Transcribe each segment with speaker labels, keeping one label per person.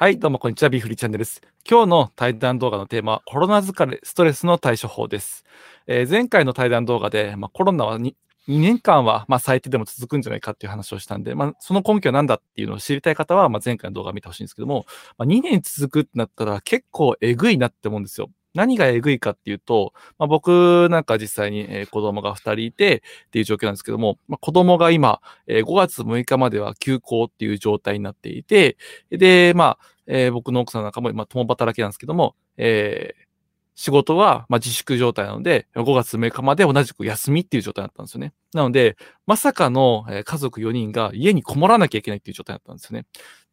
Speaker 1: はい、どうもこんにちは。ビーフリーチャンネルです。今日の対談動画のテーマはコロナ疲れ、ストレスの対処法です。えー前回の対談動画で、まあ、コロナは 2, 2年間は、まあ、最低でも続くんじゃないかっていう話をしたんで、まあ、その根拠は何だっていうのを知りたい方は、ま、前回の動画を見てほしいんですけども、ま、2年続くってなったら結構えぐいなって思うんですよ。何がえぐいかっていうと、まあ、僕なんか実際に、子供が2人いてっていう状況なんですけども、まあ、子供が今、えー5月6日までは休校っていう状態になっていて、で、まあ、えー僕の奥さんなんかも今共働きなんですけども、えー仕事はまあ自粛状態なので、5月6日まで同じく休みっていう状態だったんですよね。なので、まさかの家族4人が家にこもらなきゃいけないっていう状態だったんですよね。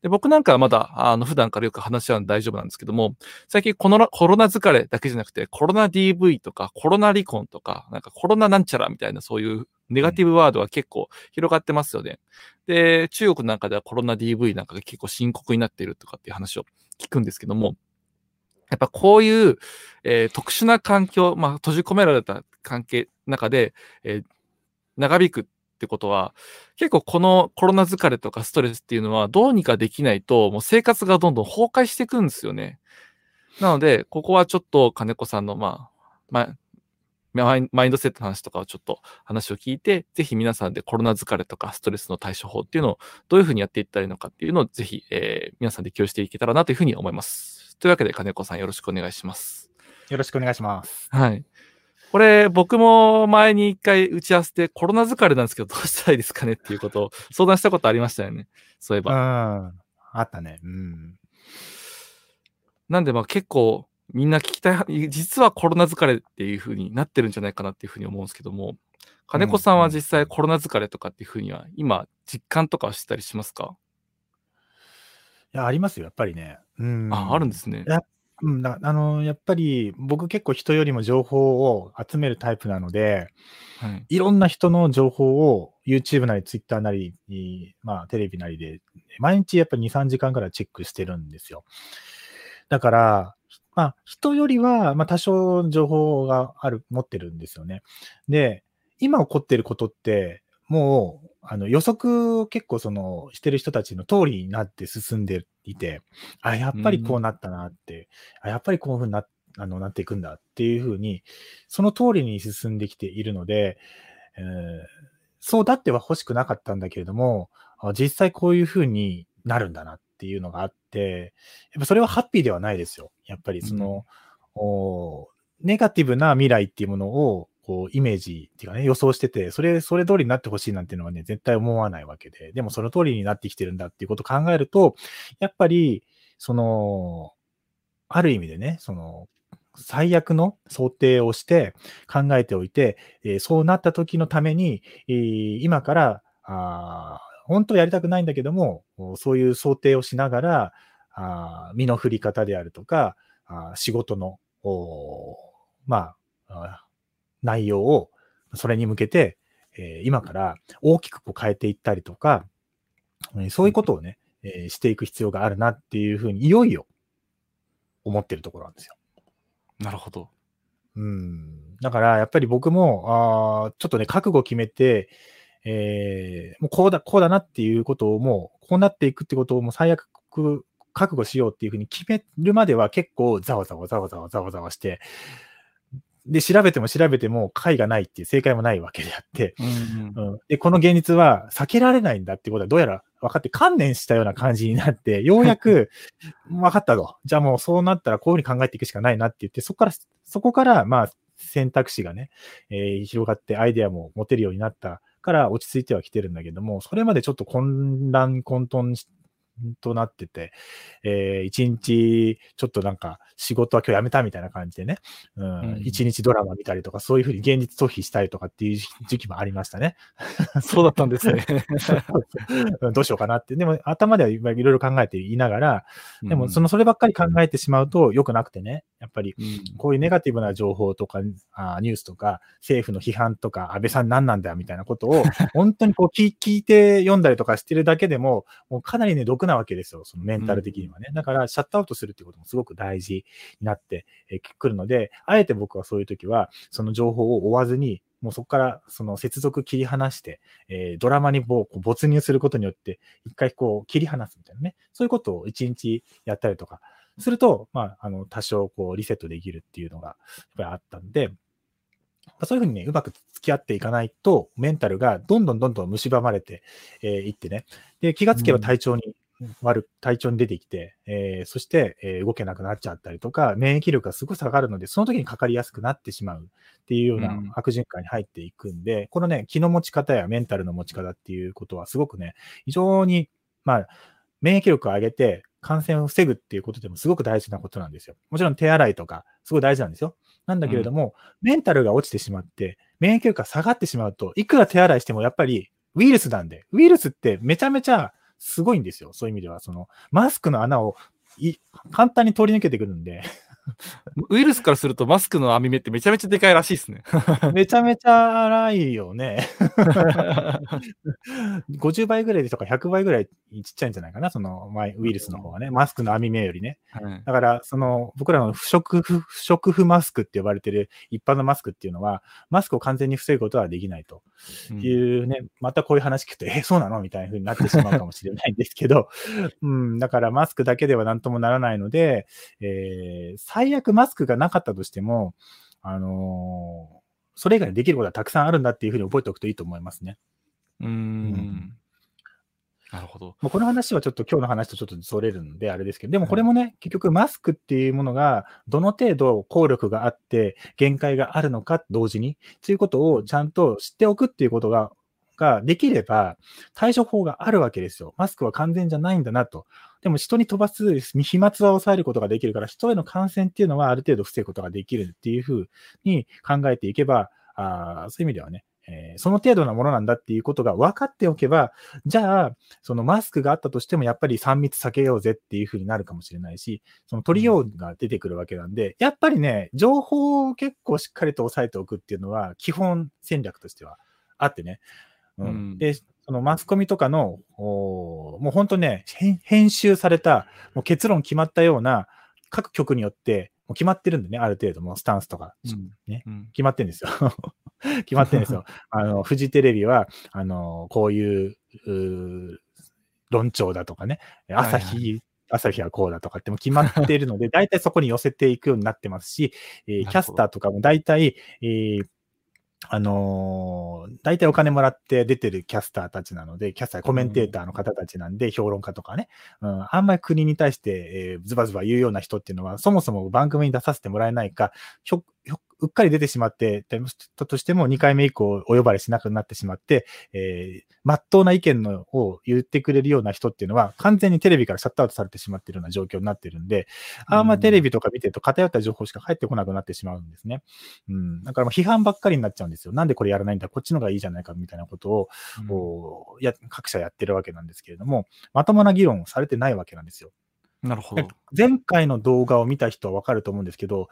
Speaker 1: で僕なんかはまだ、あの、普段からよく話し合うの大丈夫なんですけども、最近コロナコロナ疲れだけじゃなくて、コロナ DV とか、コロナ離婚とか、なんかコロナなんちゃらみたいなそういうネガティブワードが結構広がってますよね。で、中国なんかではコロナ DV なんかが結構深刻になっているとかっていう話を聞くんですけども、やっぱこういう、えー特殊な環境、まあ、閉じ込められた関係、中で、えー長引くってことは、結構このコロナ疲れとかストレスっていうのはどうにかできないと、もう生活がどんどん崩壊していくんですよね。なので、ここはちょっと金子さんの、まあ、まあ、マインドセットの話とかをちょっと話を聞いて、ぜひ皆さんでコロナ疲れとかストレスの対処法っていうのをどういうふうにやっていったらいいのかっていうのをぜひ、えー皆さんで共有していけたらなというふうに思います。というわけで金子さんよろしくお願いします。
Speaker 2: よろしくお願いします。
Speaker 1: はい。これ、僕も前に一回打ち合わせでコロナ疲れなんですけど、どうしたらいいですかねっていうことを相談したことありましたよね。そういえ
Speaker 2: うん。
Speaker 1: ば。
Speaker 2: あったね。うん。
Speaker 1: なんでまあ結構みんな聞きたい、実はコロナ疲れっていう風になってるんじゃないかなっていう風に思うんですけども、金子さんは実際コロナ疲れとかっていう風には今実感とかはしてたりしますか、
Speaker 2: いや、ありますよ、やっぱりね。うん。
Speaker 1: あ、あるんですね
Speaker 2: い。やうん、だあの、やっぱり僕結構人よりも情報を集めるタイプなので、
Speaker 1: はい。
Speaker 2: いろんな人の情報を YouTube なり Twitter なり、いまあテレビなりで、毎日やっぱり2、3時間ぐらいチェックしてるんですよ。だから、まあ人よりは、まあ多少情報がある、持ってるんですよね。で、今起こってることって、もう、あの予測を結構そのしてる人たちの通りになって進んでいて、あ、やっぱりこうなったなって、あやっぱりこういうふうになあのなっていくんだっていうふうに、その通りに進んできているので、えーそうだっては欲しくなかったんだけれども、あ実際こういうふうになるんだなっていうのがあって、やっぱそれはハッピーではないですよ。やっぱりその、おネガティブな未来っていうものをこうイメージっていうかね、予想してて、それ、それ通りになってほしいなんていうのはね、絶対思わないわけで、でもその通りになってきてるんだっていうことを考えると、やっぱり、その、ある意味でね、その、最悪の想定をして考えておいて、えーそうなった時のために、えー今から、あ本当はやりたくないんだけども、そういう想定をしながら、あ身の振り方であるとか、あ仕事の、まあ、内容を、それに向けて、えー今から大きくこう変えていったりとか、えーそういうことをね、えーしていく必要があるなっていうふうに、いよいよ思ってるところなんですよ。
Speaker 1: なるほど。
Speaker 2: うん。だから、やっぱり僕も、あーちょっとね、覚悟を決めて、えーもうこうだ、こうだなっていうことをもう、こうなっていくってことをもう最悪覚悟しようっていうふうに決めるまでは結構ざわざわざわざわざわざわして、で、調べても調べても解がないっていう正解もないわけであって、
Speaker 1: うんうん。
Speaker 2: うん、で、この現実は避けられないんだってことはどうやら分かって観念したような感じになって、ようやく分かったと。じゃあもうそうなったらこういうふうに考えていくしかないなって言って、そこから、そこからまあ選択肢がね、えー広がってアイデアも持てるようになったから落ち着いてはきてるんだけども、それまでちょっと混乱混沌しとなってて、えー一日ちょっとなんか仕事は今日やめたみたいな感じでね、う
Speaker 1: うん
Speaker 2: ん、一日ドラマ見たりとか、そういうふうに現実逃避したりとかっていう時期もありましたね。
Speaker 1: そうだったんですね。
Speaker 2: う んどうしようかなって。でも頭ではいろいろ考えていながら、でもそのそればっかり考えてしまうと良くなくてね、やっぱり
Speaker 1: うん、
Speaker 2: こういうネガティブな情報とか、あニュースとか、政府の批判とか、安倍さん何なんだよみたいなことを、本当にこう聞聞いて読んだりとかしてるだけでも、もうかなりね、毒なわけですよ、そのメンタル的にはね。だから、シャットアウトするっていうこともすごく大事になってくるので、あえて僕はそういう時は、その情報を追わずに、もうそこからその接続切り離して、えードラマにこう没入することによって、一回こう切り離すみたいなね、そういうことを一日やったりとかすると、まあ、あの、多少こうリセットできるっていうのが、やっぱりあったんで、まあそういうふうにね、うまく付き合っていかないと、メンタルがどんどんどんどん蝕まれてえーいってね、で、気がつけば体調に悪く、体調に出てきて、えーそして、えー動けなくなっちゃったりとか、免疫力がすごい下がるので、その時にかかりやすくなってしまうっていうような
Speaker 1: うん。
Speaker 2: 悪循環に入っていくんで、このね、気の持ち方やメンタルの持ち方っていうことはすごくね、非常に、まあ、免疫力を上げて感染を防ぐっていうことでもすごく大事なことなんですよ。もちろん手洗いとか、すごい大事なんですよ。なんだけれども、メンタルが落ちてしまって、免疫力が下がってしまうと、いくら手洗いしてもやっぱりウイルスなんで、ウイルスってめちゃめちゃすごいんですよ。そういう意味では、その、マスクの穴をい簡単に通り抜けてくるんで、
Speaker 1: ウイルスからするとマスクの網目ってめちゃめちゃでかいらしいですね。
Speaker 2: めちゃめちゃ荒いよね。50倍ぐらいとか100倍ぐらいちっちゃいんじゃないかな、その前ウイルスの方がね、マスクの網目よりね。
Speaker 1: はい。
Speaker 2: だから、その、僕らの不織布、不織布マスクって呼ばれてる一般のマスクっていうのは、マスクを完全に防ぐことはできないと。
Speaker 1: うん。
Speaker 2: いうね、またこういう話聞くと、え、そうなの？みたいな風になってしまうかもしれないんですけど、うん、だからマスクだけではなんともならないので、えー最悪マスクがなかったとしても、あのーそれ以外にできることはたくさんあるんだっていうふうに覚えておくといいと思いますね。
Speaker 1: うーん。なるほど。
Speaker 2: もうこの話はちょっと今日の話とちょっとそれるんであれですけど、でもこれもね、結局マスクっていうものがどの程度効力があって限界があるのか同時に、ということをちゃんと知っておくっていうことが、ができれば対処法があるわけですよ。マスクは完全じゃないんだなと。でも人に飛ばす飛沫は抑えることができるから、人への感染っていうのはある程度防ぐことができるっていうふうに考えていけば、あそういう意味ではね、えーその程度なものなんだっていうことが分かっておけば、じゃあ、そのマスクがあったとしても、やっぱり3密避けようぜっていうふうになるかもしれないし、その取りようが出てくるわけなんで、やっぱりね、情報を結構しっかりと押さえておくっていうのは、基本戦略としてはあってね。うん。
Speaker 1: うん。
Speaker 2: で、そのマスコミとかの、もう本当ね、編編集された、もう結論決まったような、各局によって、もう決まってるんでね、ある程度もうスタンスとか、
Speaker 1: うん。
Speaker 2: ね
Speaker 1: うん。
Speaker 2: 決まってるんですよ。決まってるんですよ。あの、フジテレビは、あの、こういう、うー論調だとかね、朝日、
Speaker 1: はい
Speaker 2: 朝日はこうだとかってもう決まっているので、大体そこに寄せていくようになってますし、えーキャスターとかも大体、えーあのー大体お金もらって出てるキャスターたちなので、キャスター、コメンテーターの方たちなんで、評論家とかね、うん、あんまり国に対して、えーズバズバ言うような人っていうのは、そもそも番組に出させてもらえないか、ひょひょうっかり出てしまって、たとしても2回目以降お呼ばれしなくなってしまって、えー、真っ当な意見のを言ってくれるような人っていうのは、完全にテレビからシャットアウトされてしまっているような状況になってるんで、あんまテレビとか見てると偏った情報しか返ってこなくなってしまうんですね。うん。だからもう批判ばっかりになっちゃうんですよ。なんでこれやらないんだ？こっちのがいいじゃないかみたいなことを、こうや各社やってるわけなんですけれども、まともな議論をされてないわけなんですよ。
Speaker 1: なるほど。
Speaker 2: 前回の動画を見た人はわかると思うんですけど、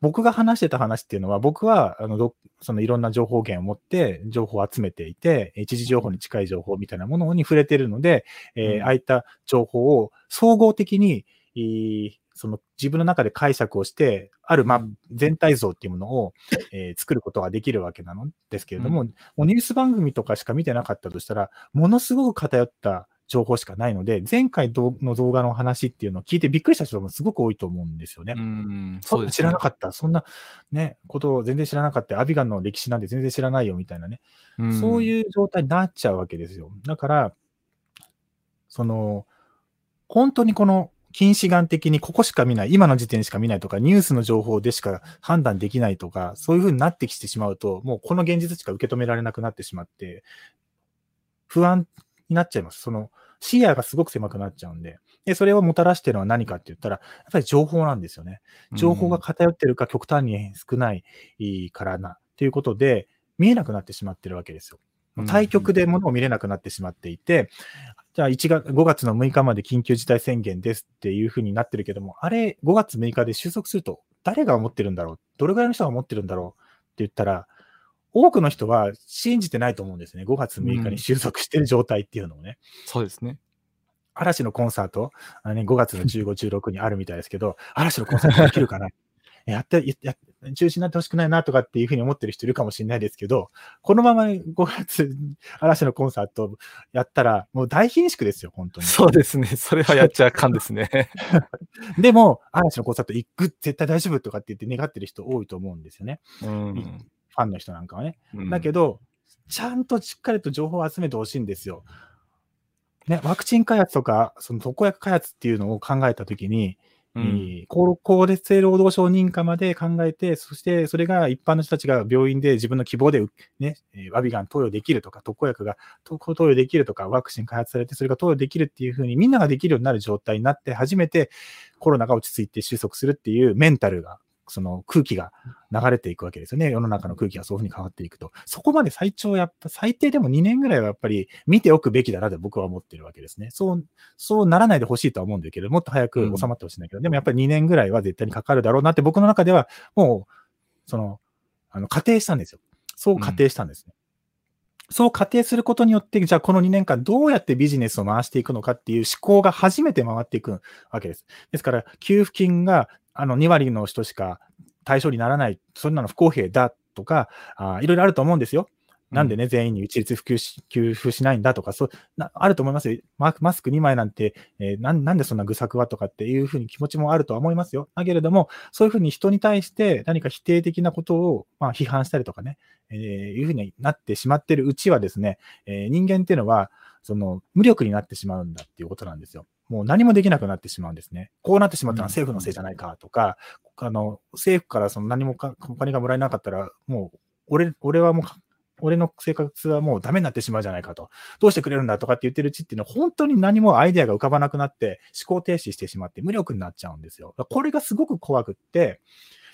Speaker 2: 僕が話してた話っていうのは、僕は、あの、どそのいろんな情報源を持って、情報を集めていて、一時情報に近い情報みたいなものに触れてるので、えー
Speaker 1: うん。
Speaker 2: ああいった情報を総合的に、えーその自分の中で解釈をして、ある、ま全体像っていうものを、えー作ることができるわけなのですけれども、
Speaker 1: う
Speaker 2: もうニュース番組とかしか見てなかったとしたら、ものすごく偏った情報しかないので、前回どの動画の話っていうのを聞いてびっくりした人もすごく多いと思うんですよね。
Speaker 1: うん、
Speaker 2: そう知らなか
Speaker 1: っ
Speaker 2: った。そんなね、ことを全然知らなかった。アビガンの歴史なんて全然知らないよみたいなね。
Speaker 1: た
Speaker 2: そういう状態になっちゃうわけですよ。だから、その、本当にこの近視眼的にここしか見ない、今の時点しか見ないとか、ニュースの情報でしか判断できないとか、そういう風になってきてしまうと、もうこの現実しか受け止められなくなってしまって、不安になっちゃいます。その視野がすごく狭くなっちゃうんで。で、それをもたらしているのは何かって言ったら、やっぱり情報なんですよね。情報が偏ってるか極端に少ないからな、ということで、見えなくなってしまってるわけですよ。対局でものを見れなくなってしまっていて、じゃあ1月、5月の6日まで緊急事態宣言ですっていうふうになってるけども、あれ5月6日で収束すると誰が思ってるんだろう？どれぐらいの人が思ってるんだろう？って言ったら、多くの人は信じてないと思うんですね。5月6日に収束してる状態っていうのをね。
Speaker 1: そうですね。
Speaker 2: 嵐のコンサート、あのね、5月の15、16にあるみたいですけど、嵐のコンサートできるかな？やって、や中止になってほしくないなとかっていうふうに思ってる人いるかもしれないですけど、このまま5月、嵐のコンサートやったら、もう大貧縮ですよ、本当に。
Speaker 1: そうですね。それはやっちゃあかんですね。
Speaker 2: でも、嵐のコンサート行く、絶対大丈夫とかって言って願ってる人多いと思うんですよね。
Speaker 1: うん。
Speaker 2: ファンの人なんかはね。
Speaker 1: うん
Speaker 2: だけど、ちゃんとしっかりと情報を集めてほしいんですよ。ね、ワクチン開発とか、その特効薬開発っていうのを考えたときに、
Speaker 1: うん
Speaker 2: えー厚厚生労働省認可まで考えて、そしてそれが一般の人たちが病院で自分の希望で、ね、えーワビガン投与できるとか、特効薬が投投与できるとか、ワクチン開発されてそれが投与できるっていうふうに、みんなができるようになる状態になって、初めてコロナが落ち着いて収束するっていうメンタルが、その空気が流れていくわけですよね。世の中の空気がそういうふうに変わっていくと。そこまで最長やっぱ、最低でも2年ぐらいはやっぱり見ておくべきだなと僕は思ってるわけですね。そう、そうならないでほしいとは思うんだけど、もっと早く収まってほしいんだけど、でもやっぱり2年ぐらいは絶対にかかるだろうなって僕の中では、もう、その、あの、仮定したんですよ。そう仮定したんですね。そう仮定することによって、じゃあこの2年間どうやってビジネスを回していくのかっていう思考が初めて回っていくわけです。ですから、給付金があの2割の人しか対象にならない、そんなの不公平だとか、あいろいろあると思うんですよ。なんでね、全員に一律普及し給付しないんだとか、そうなあると思いますよ。ママスク2枚なんて、えーなん、なんでそんな愚策はとかっていうふうに気持ちもあるとは思いますよ。だけれども、そういうふうに人に対して何か否定的なことを、まあ、批判したりとかね、えーいうふうになってしまってるうちはですね、えー人間っていうのは、その無力になってしまうんだっていうことなんですよ。もう何もできなくなってしまうんですね。こうなってしまったのは政府のせいじゃないかとか、あの政府からその何もかお金がもらえなかったら、もう俺俺はもうか、俺の生活はもうダメになってしまうじゃないかと。どうしてくれるんだとかって言ってるうちっていうのは、本当に何もアイデアが浮かばなくなって、思考停止してしまって無力になっちゃうんですよ。これがすごく怖くって、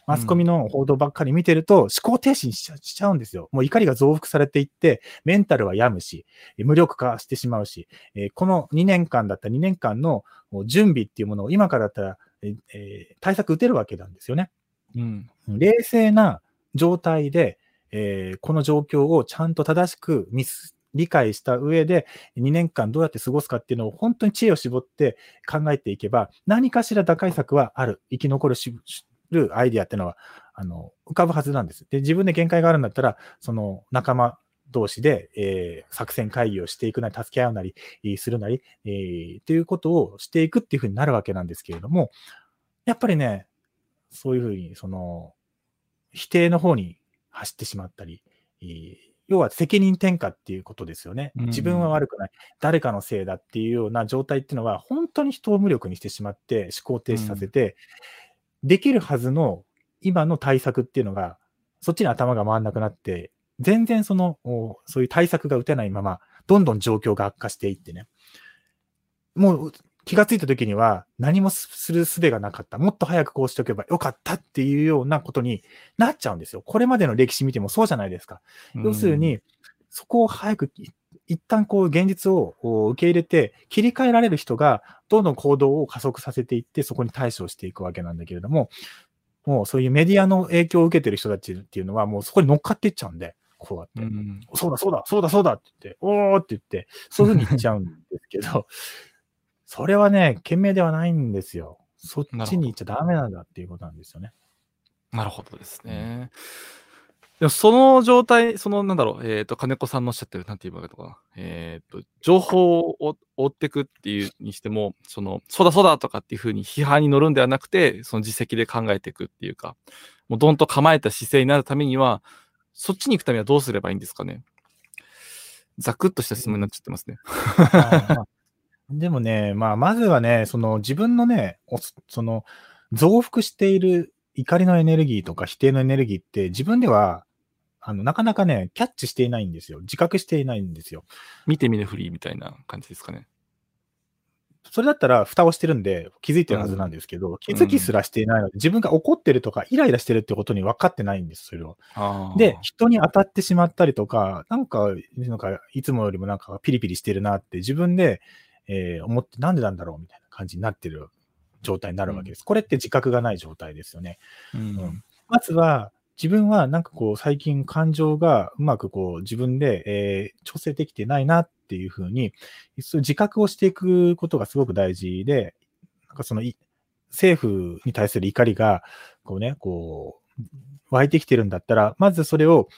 Speaker 2: マスコミの報道ばっかり見てると、思考停止しちゃしちゃうんですよ。もう怒りが増幅されていって、メンタルは病むし、無力化してしまうし、えーこの2年間だったら2年間の準備っていうものを今からだったら、え対策打てるわけなんですよね。
Speaker 1: うん。
Speaker 2: 冷静な状態で、えーこの状況をちゃんと正しく見す理解した上で、2年間どうやって過ごすかっていうのを本当に知恵を絞って考えていけば、何かしら打開策はある。生き残るしるアイディアっていうのは、あの、浮かぶはずなんです。で、自分で限界があるんだったら、その仲間同士で、えー作戦会議をしていくなり、助け合うなり、えーするなり、えーっていうことをしていくっていうふうになるわけなんですけれども、やっぱりね、そういうふうに、その、否定の方に走ってしまったり、えー要は責任転嫁っていうことですよね。
Speaker 1: うん
Speaker 2: 自分は悪くない。誰かのせいだっていうような状態っていうのは、本当に人を無力にしてしまって、思考停止させて、できるはずの今の対策っていうのが、そっちに頭が回らなくなって、全然その、おそういう対策が打てないまま、どんどん状況が悪化していってね。もう気がついた時には何もすする術がなかった。もっと早くこうしておけばよかったっていうようなことになっちゃうんですよ。これまでの歴史見てもそうじゃないですか。要するに、そこを早くい一旦こう現実を受け入れて切り替えられる人がどんどん行動を加速させていってそこに対処していくわけなんだけれども、もうそういうメディアの影響を受けてる人たちっていうのはもうそこに乗っかっていっちゃうんで、こうやって。
Speaker 1: うん、
Speaker 2: そうだそうだそうだそうだって言って、おーって言って、そういうふうに言っちゃうんですけど、それはね、賢明ではないんですよ。そっちに行っちゃダメなんだっていうことなんですよね。
Speaker 1: なるほどですね。でもその状態、そのなんだろう、えっ、と、金子さんのおっしゃってる、なんて言えばいいのか。えっ、と、情報を追っていくっていうにしても、その、そうだそうだとかっていうふうに批判に乗るんではなくて、その実績で考えていくっていうか、もうどんと構えた姿勢になるためには、そっちに行くためにはどうすればいいんですかね。ざくっとした質問になっちゃってますね。
Speaker 2: でもね、まあ、まずはね、その自分のね、その増幅している怒りのエネルギーとか否定のエネルギーって自分ではあのなかなかね、キャッチしていないんですよ。自覚していないんですよ。
Speaker 1: 見て見ぬふりみたいな感じですかね。
Speaker 2: それだったら蓋をしてるんで気づいてるはずなんですけど、気づきすらしていないので、自分が怒ってるとかイライラしてるってことに分かってないんです、それを。
Speaker 1: あー
Speaker 2: で、人に当たってしまったりとか、なんか、なんかいつもよりもなんかピリピリしてるなって自分で、えー思ってなんでなんだろうみたいな感じになってる状態になるわけです。これって自覚がない状態ですよね。
Speaker 1: うん
Speaker 2: うんまずは、自分はなんかこう最近感情がうまくこう自分で、えー調整できてないなっていうふうに、自覚をしていくことがすごく大事で、なんかそのい政府に対する怒りが、こうね、こう湧いてきてるんだったら、まずそれを、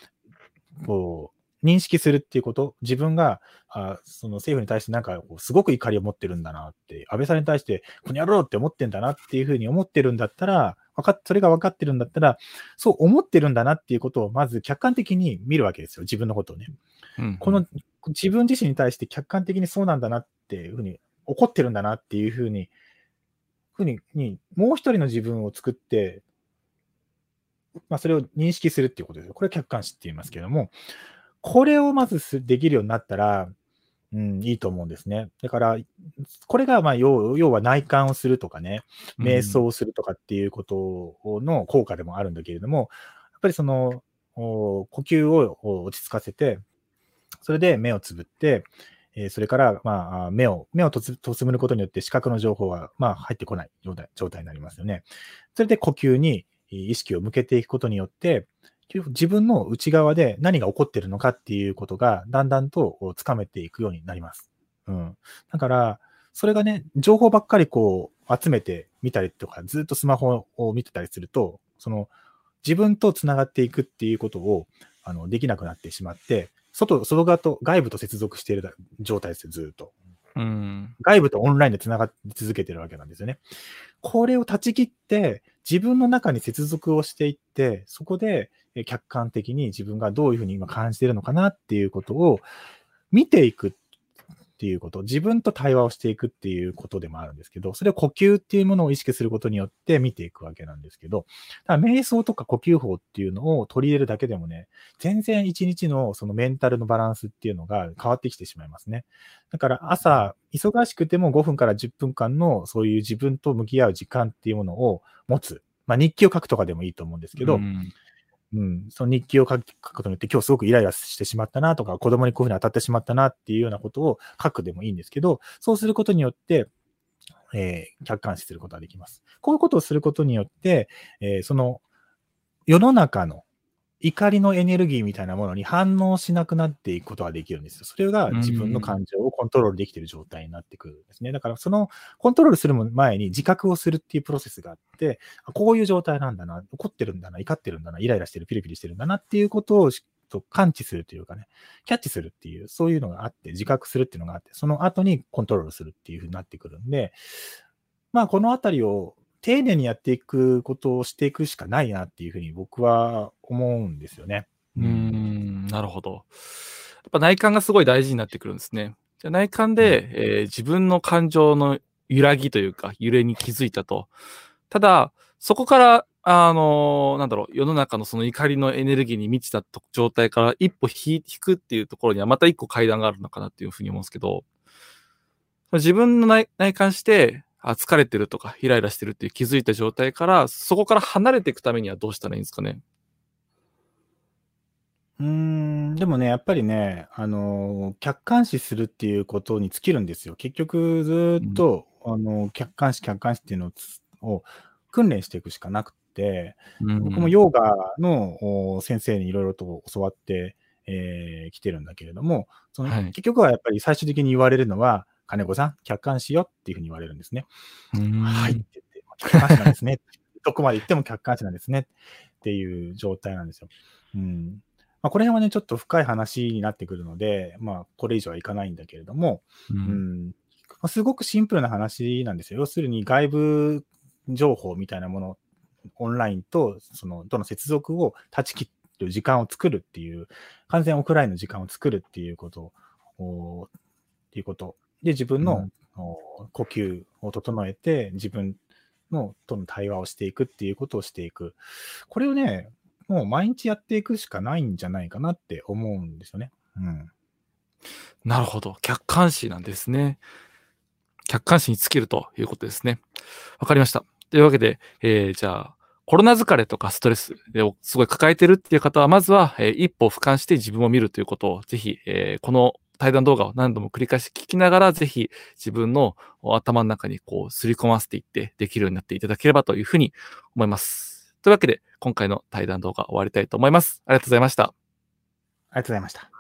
Speaker 2: こう、認識するっていうこと、自分が、あその政府に対してなんか、すごく怒りを持ってるんだなって、安倍さんに対して、この野郎って思ってんだなっていうふうに思ってるんだったら、分かっ、それが分かってるんだったら、そう思ってるんだなっていうことを、まず客観的に見るわけですよ。自分のことをね。うん、この、自分自身に対して客観的にそうなんだなっていうふうに、怒ってるんだなっていうふうに、ふうに、にもう一人の自分を作って、まあ、それを認識するっていうことですよ。これ客観視って言いますけども、これをまずできるようになったら、うん、いいと思うんですね。だから、これが、まあ要、要は内観をするとかね、瞑想をするとかっていうことの効果でもあるんだけれども、やっぱりその、呼吸を落ち着かせて、それで目をつぶって、えそれから、まあ、目を、目をとつむることによって視覚の情報が、まあ、入ってこない状態状態になりますよね。それで呼吸に意識を向けていくことによって、自分の内側で何が起こっているのかっていうことがだんだんとつかめていくようになります。うん。だから、それがね、情報ばっかりこう集めてみたりとか、ずっとスマホを見てたりすると、その自分と繋がっていくっていうことをあのできなくなってしまって、外、外側と外部と接続している状態ですよ、ずっと。うん、外部とオンラインで繋がって続けてるわけなんですよね。これを断ち切って、自分の中に接続をしていって、そこで客観的に自分がどういうふうに今感じているのかなっていうことを見ていく。っっていうこと、自分と対話をしていくっていうことでもあるんですけど、それを呼吸っていうものを意識することによって見ていくわけなんですけど、だから瞑想とか呼吸法っていうのを取り入れるだけでもね、全然一日のそのメンタルのバランスっていうのが変わってきてしまいますね。だから朝、忙しくても5分から10分間のそういう自分と向き合う時間っていうものを持つ。まあ日記を書くとかでもいいと思うんですけど、うんうん、その日記を書くことによって、今日すごくイライラしてしまったなとか、子供にこういうふうに当たってしまったなっていうようなことを書くでもいいんですけど、そうすることによって、えー、客観視することができます。こういうことをすることによって、えー、その世の中の怒りのエネルギーみたいなものに反応しなくなっていくことができるんですよ。それが自分の感情をコントロールできている状態になってくるんですね。だからそのコントロールする前に自覚をするっていうプロセスがあって、こういう状態なんだな、怒ってるんだな、怒ってるんだな、イライラしてる、ピリピリしてるんだなっていうことをと感知するというかね、キャッチするっていう、そういうのがあって、自覚するっていうのがあって、その後にコントロールするっていうふうになってくるんで、まあこのあたりを丁寧にやっていくことをしていくしかないなっていうふうに僕は思うんですよね。
Speaker 1: うん、なるほど。やっぱ内観がすごい大事になってくるんですね。じゃ内観で、うん、えー、自分の感情の揺らぎというか、揺れに気づいたと。ただ、そこから、あのー、なんだろう、世の中のその怒りのエネルギーに満ちた状態から一歩引くっていうところにはまた一個階段があるのかなっていうふうに思うんですけど、自分の内観して、あ、疲れてるとか、イライラしてるっていう気づいた状態から、そこから離れていくためにはどうしたらいいんですかね？
Speaker 2: うーん、でもね、やっぱりね、あの、客観視するっていうことに尽きるんですよ。結局、ずっと、うん、あの、客観視、客観視っていうのを訓練していくしかなくて、うん、僕もヨーガの先生にいろいろと教わって、えー、来てるんだけれども、その、はい、結局はやっぱり最終的に言われるのは、金子さん、客観視よっていうふうに言われるんですね。はいって言って、客観視なんですね。どこまで行っても客観視なんですねっていう状態なんですよ。うんまあ、これはね、ちょっと深い話になってくるので、まあ、これ以上はいかないんだけれども、うん、うんすごくシンプルな話なんですよ。要するに外部情報みたいなもの、オンラインとそのとの接続を断ち切る時間を作るっていう、完全オフラインの時間を作るっていうことを、っていうことで、自分の、呼吸を整えて、自分のとの対話をしていくっていうことをしていく。これをね、もう毎日やっていくしかないんじゃないかなって思うんですよね。うん。
Speaker 1: なるほど。客観視なんですね。客観視に尽きるということですね。わかりました。というわけで、えー、じゃあ、コロナ疲れとかストレスをすごい抱えてるっていう方は、まずは、えー、一歩俯瞰して自分を見るということを、ぜひ、えー、この対談動画を何度も繰り返し聞きながら、ぜひ自分の頭の中にこう、すり込ませていって、できるようになっていただければというふうに思います。というわけで、今回の対談動画終わりたいと思います。ありがとうございました。あ
Speaker 2: りがとうございました。